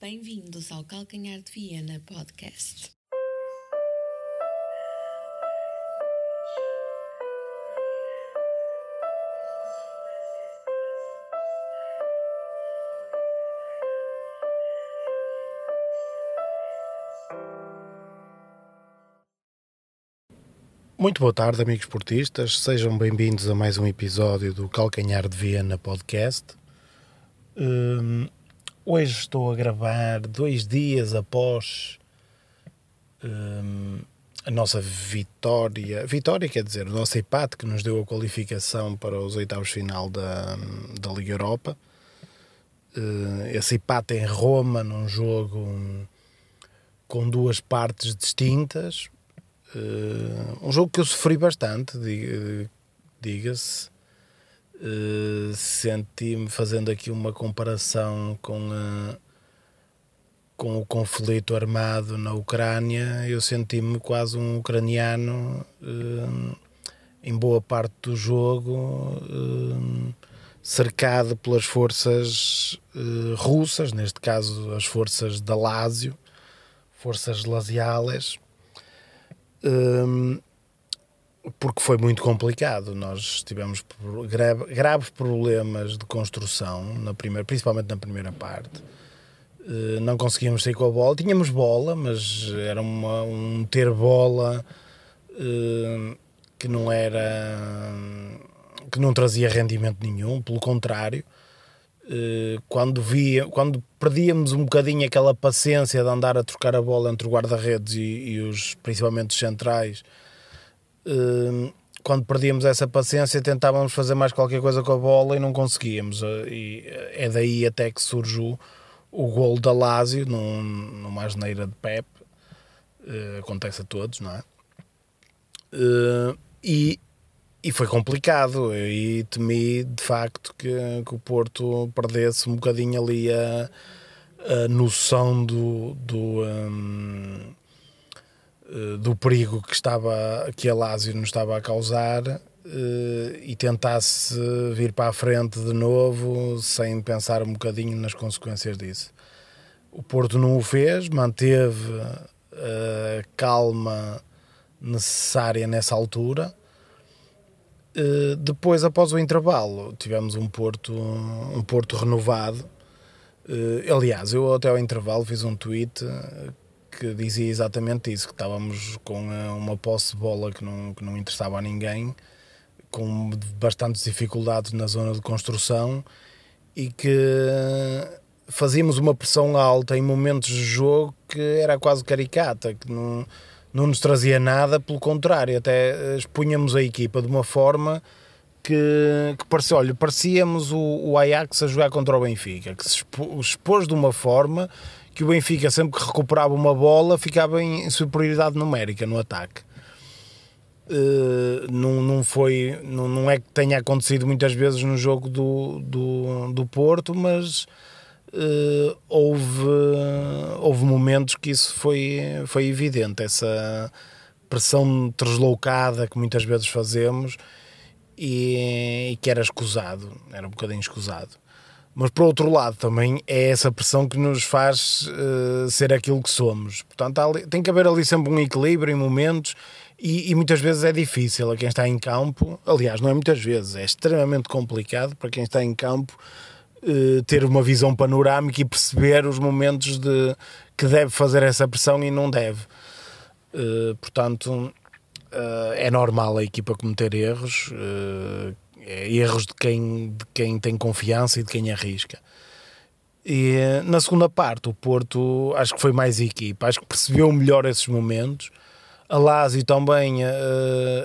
Bem-vindos ao Calcanhar de Viena Podcast. Muito boa tarde, amigos portistas. Sejam bem-vindos a mais um episódio do Calcanhar de Viena Podcast. Hum, hoje estou a gravar dois dias após hum, a nossa vitória. Vitória quer dizer, o nosso empate que nos deu a qualificação para os oitavos final da, da Liga Europa. Hum, esse empate em Roma, num jogo com duas partes distintas, Uh, um jogo que eu sofri bastante, diga-se. Uh, Senti-me fazendo aqui uma comparação com, uh, com o conflito armado na Ucrânia. Eu senti-me quase um ucraniano em boa parte do jogo, cercado pelas forças russas, neste caso as forças da Lásio, forças laziales porque foi muito complicado. Nós tivemos graves problemas de construção, na primeira, principalmente na primeira parte. Eh, não conseguíamos sair com a bola. Tínhamos bola, mas era uma, um ter bola que não era. que não trazia rendimento nenhum, pelo contrário. Eh, quando, via, quando perdíamos um bocadinho aquela paciência de andar a trocar a bola entre o guarda-redes e, e, os, principalmente os centrais, eh, quando perdíamos essa paciência tentávamos fazer mais qualquer coisa com a bola e não conseguíamos. Eh, e é daí até que surgiu o gol da Lazio num, numa asneira de Pep. acontece a todos, não é? e e foi complicado e temi de facto que, que o Porto perdesse um bocadinho ali a, a noção do, do, um, eh, do perigo que, estava, que a Lazio nos estava a causar uh, e tentasse vir para a frente de novo sem pensar um bocadinho nas consequências disso. O Porto não o fez, manteve a calma necessária nessa altura eh, depois, após o intervalo, tivemos um Porto, um Porto renovado. Aliás, eu até ao intervalo fiz um tweet eh, que dizia exatamente isso, que estávamos com uma posse de bola que não, que não interessava a ninguém, com bastantes dificuldades na zona de construção e que fazíamos uma pressão alta em momentos de jogo que era quase caricata, que não não nos trazia nada, pelo contrário, até eh, expunhamos a equipa de uma forma que, que parecia, olha, parecíamos o, o, Ajax a jogar contra o Benfica, que se expôs de uma forma que o Benfica, sempre que recuperava uma bola, ficava em superioridade numérica no ataque. Uh, não, não foi não, não é que tenha acontecido muitas vezes no jogo do, do, do Porto, mas uh, houve, houve momentos que isso foi, foi evidente, essa pressão deslocada que muitas vezes fazemos e, e, que era escusado, era um bocadinho escusado. Mas por outro lado também é essa pressão que nos faz uh, ser aquilo que somos. Portanto, ali, tem que haver ali sempre um equilíbrio em momentos e, e, muitas vezes é difícil a quem está em campo. Aliás, não é muitas vezes, é extremamente complicado para quem está em campo eh, ter uma visão panorâmica e perceber os momentos de que deve fazer essa pressão e não deve. Uh, portanto, uh, é normal a equipa cometer erros, é erros de quem, de quem tem confiança e de quem arrisca. E na segunda parte, o Porto acho que foi mais equipa, acho que percebeu melhor esses momentos. A Lazio também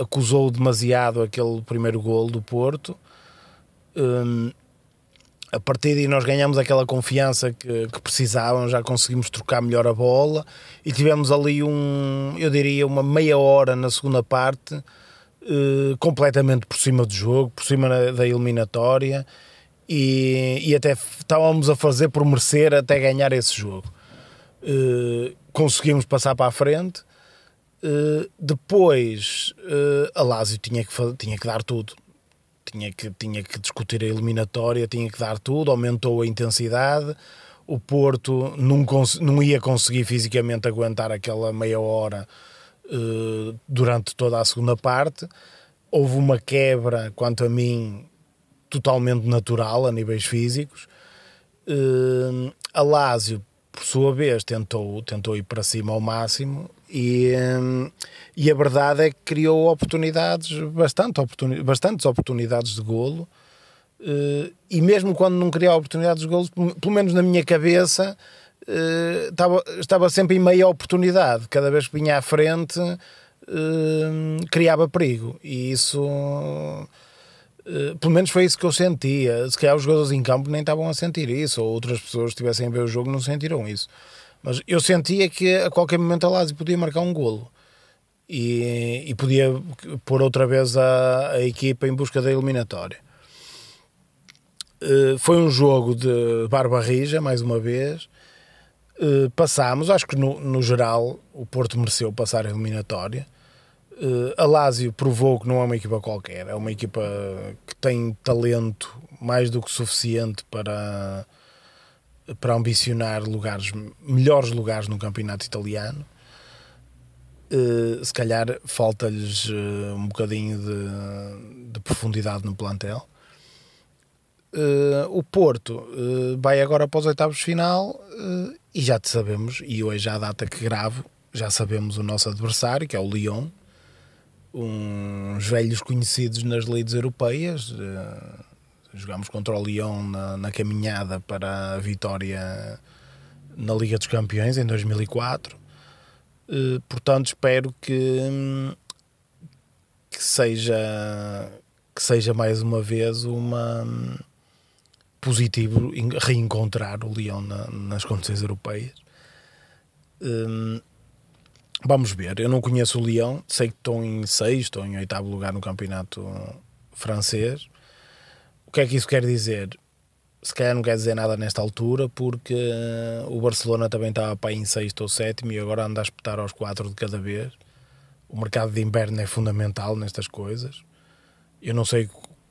acusou demasiado aquele primeiro gol do Porto. Um, a partir daí nós ganhamos aquela confiança que, que precisavam, já conseguimos trocar melhor a bola e tivemos ali um, eu diria, uma meia hora na segunda parte eh, completamente por cima do jogo, por cima da eliminatória e, e até estávamos a fazer por merecer até ganhar esse jogo. Eh, conseguimos passar para a frente. Eh, depois a Lazio tinha que, tinha que dar tudo tinha que, tinha que discutir a eliminatória, tinha que dar tudo, aumentou a intensidade. o Porto não, não ia conseguir fisicamente aguentar aquela meia hora uh, durante toda a segunda parte. Houve uma quebra, quanto a mim, totalmente natural a níveis físicos. Uh, a Lásio, sua vez, tentou, tentou ir para cima ao máximo e, um, e a verdade é que criou oportunidades, bastante oportuni bastantes oportunidades de golo. Uh, e mesmo quando não criava oportunidades de golos, pelo menos na minha cabeça, uh, estava, estava sempre em meia oportunidade. Cada vez que vinha à frente, uh, criava perigo. E isso, pelo menos foi isso que eu sentia. Se calhar os jogadores em campo nem estavam a sentir isso, ou outras pessoas que estivessem a ver o jogo não sentiram isso. Mas eu sentia que a qualquer momento a Lazio podia marcar um golo. E, e podia pôr outra vez a, a equipa em busca da eliminatória. Eh, foi um jogo de barba rija, mais uma vez. Uh, passámos, acho que no, no, geral o Porto mereceu passar a eliminatória. Uh, a Lazio provou que não é uma equipa qualquer, é uma equipa que tem talento mais do que suficiente para, para ambicionar lugares, melhores lugares no campeonato italiano. Uh, se calhar falta-lhes um bocadinho de, de profundidade no plantel Uh, o Porto uh, vai agora para os oitavos de final uh, e já te sabemos, e hoje a data que gravo, já sabemos o nosso adversário, que é o Lyon, uns velhos conhecidos nas leads europeias. jogamos contra o Lyon na, na, caminhada para a vitória na Liga dos Campeões em 2004. portanto, espero que, que seja que seja mais uma vez uma positivo reencontrar o Leão na, nas competições europeias. Hum, vamos ver. Eu não conheço o Leão, sei que estão em sexto ou em oitavo lugar no campeonato francês. O que é que isso quer dizer? Se calhar não quer dizer nada nesta altura, porque uh, o Barcelona também estava para em sexto ou sétimo e agora anda a espetar aos quatro de cada vez. O mercado de inverno é fundamental nestas coisas. Eu não sei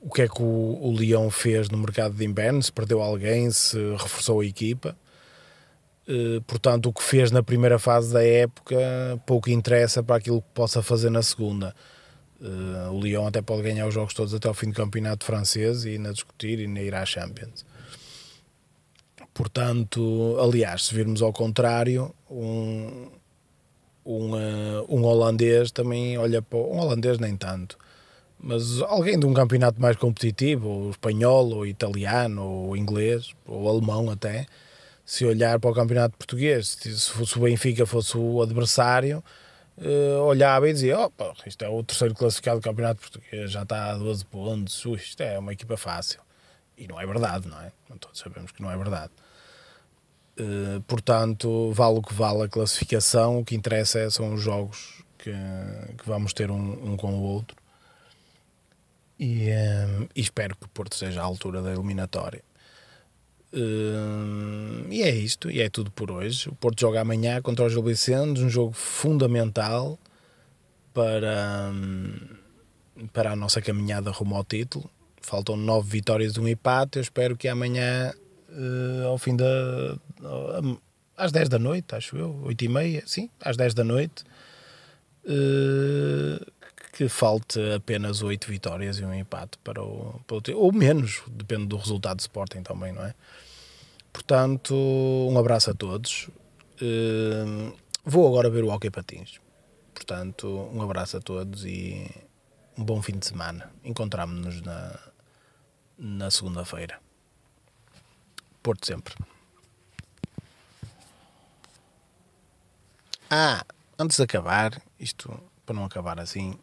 o que é que o, o Leão fez no mercado de inverno, se perdeu alguém, se reforçou a equipa. Uh, portanto, o que fez na primeira fase da época pouco interessa para aquilo que possa fazer na segunda. Uh, o Lyon até pode ganhar os jogos todos até ao fim do campeonato francês e ainda discutir e ainda ir à Champions. Portanto, aliás, se virmos ao contrário, um, um, uh, um holandês também olha para. Um holandês nem tanto mas alguém de um campeonato mais competitivo, ou espanhol, ou italiano, ou inglês, ou alemão até, se olhar para o campeonato português, se fosse o Benfica fosse o adversário, uh, olhava e dizia: opa, isto é o terceiro classificado do campeonato português, já está a 12 pontos, isto é uma equipa fácil. E não é verdade, não é? Todos sabemos que não é verdade. Uh, portanto, vale o que vale a classificação, o que interessa é, são os jogos que, que vamos ter um, um com o outro e, um, e espero que o Porto seja à altura da eliminatória. E é isto, e é tudo por hoje. O Porto joga amanhã contra o Gil Vicente, um jogo fundamental para, um, para a nossa caminhada rumo ao título. Faltam nove vitórias e um empate. Eu espero que amanhã, uh, ao fim da. Uh, às 10 da noite, acho eu, 8 e meia, sim, às 10 da noite, uh, que falte apenas oito vitórias e um empate para o, para o ou menos, depende do resultado do Sporting também, não é? Portanto, um abraço a todos. Uh, vou agora ver o Hockey Patins. Portanto, um abraço a todos e um bom fim de semana. Encontramos-nos na, na segunda-feira. Porto sempre. Ah, antes de acabar, isto para não acabar assim,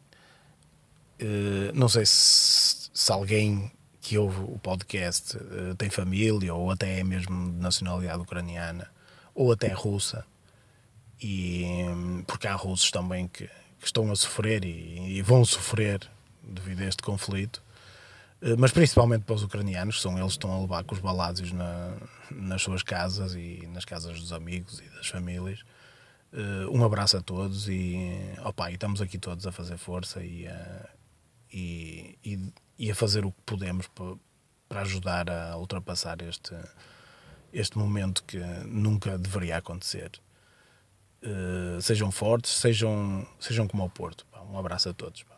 eh, não sei se, se, alguém que ouve o podcast uh, tem família ou até é mesmo de nacionalidade ucraniana ou até russa, e, porque há russos também que, que estão a sofrer e, e, vão sofrer devido a este conflito. Uh, mas principalmente para os ucranianos, que são eles que estão a levar com os balásios na, nas suas casas e nas casas dos amigos e das famílias. um abraço a todos e, opa, e estamos aqui todos a fazer força e e, e, e a fazer o que podemos para, para ajudar a ultrapassar este, este momento que nunca deveria acontecer. Uh, sejam fortes, sejam, sejam como ao Porto. Um abraço a todos. Pá.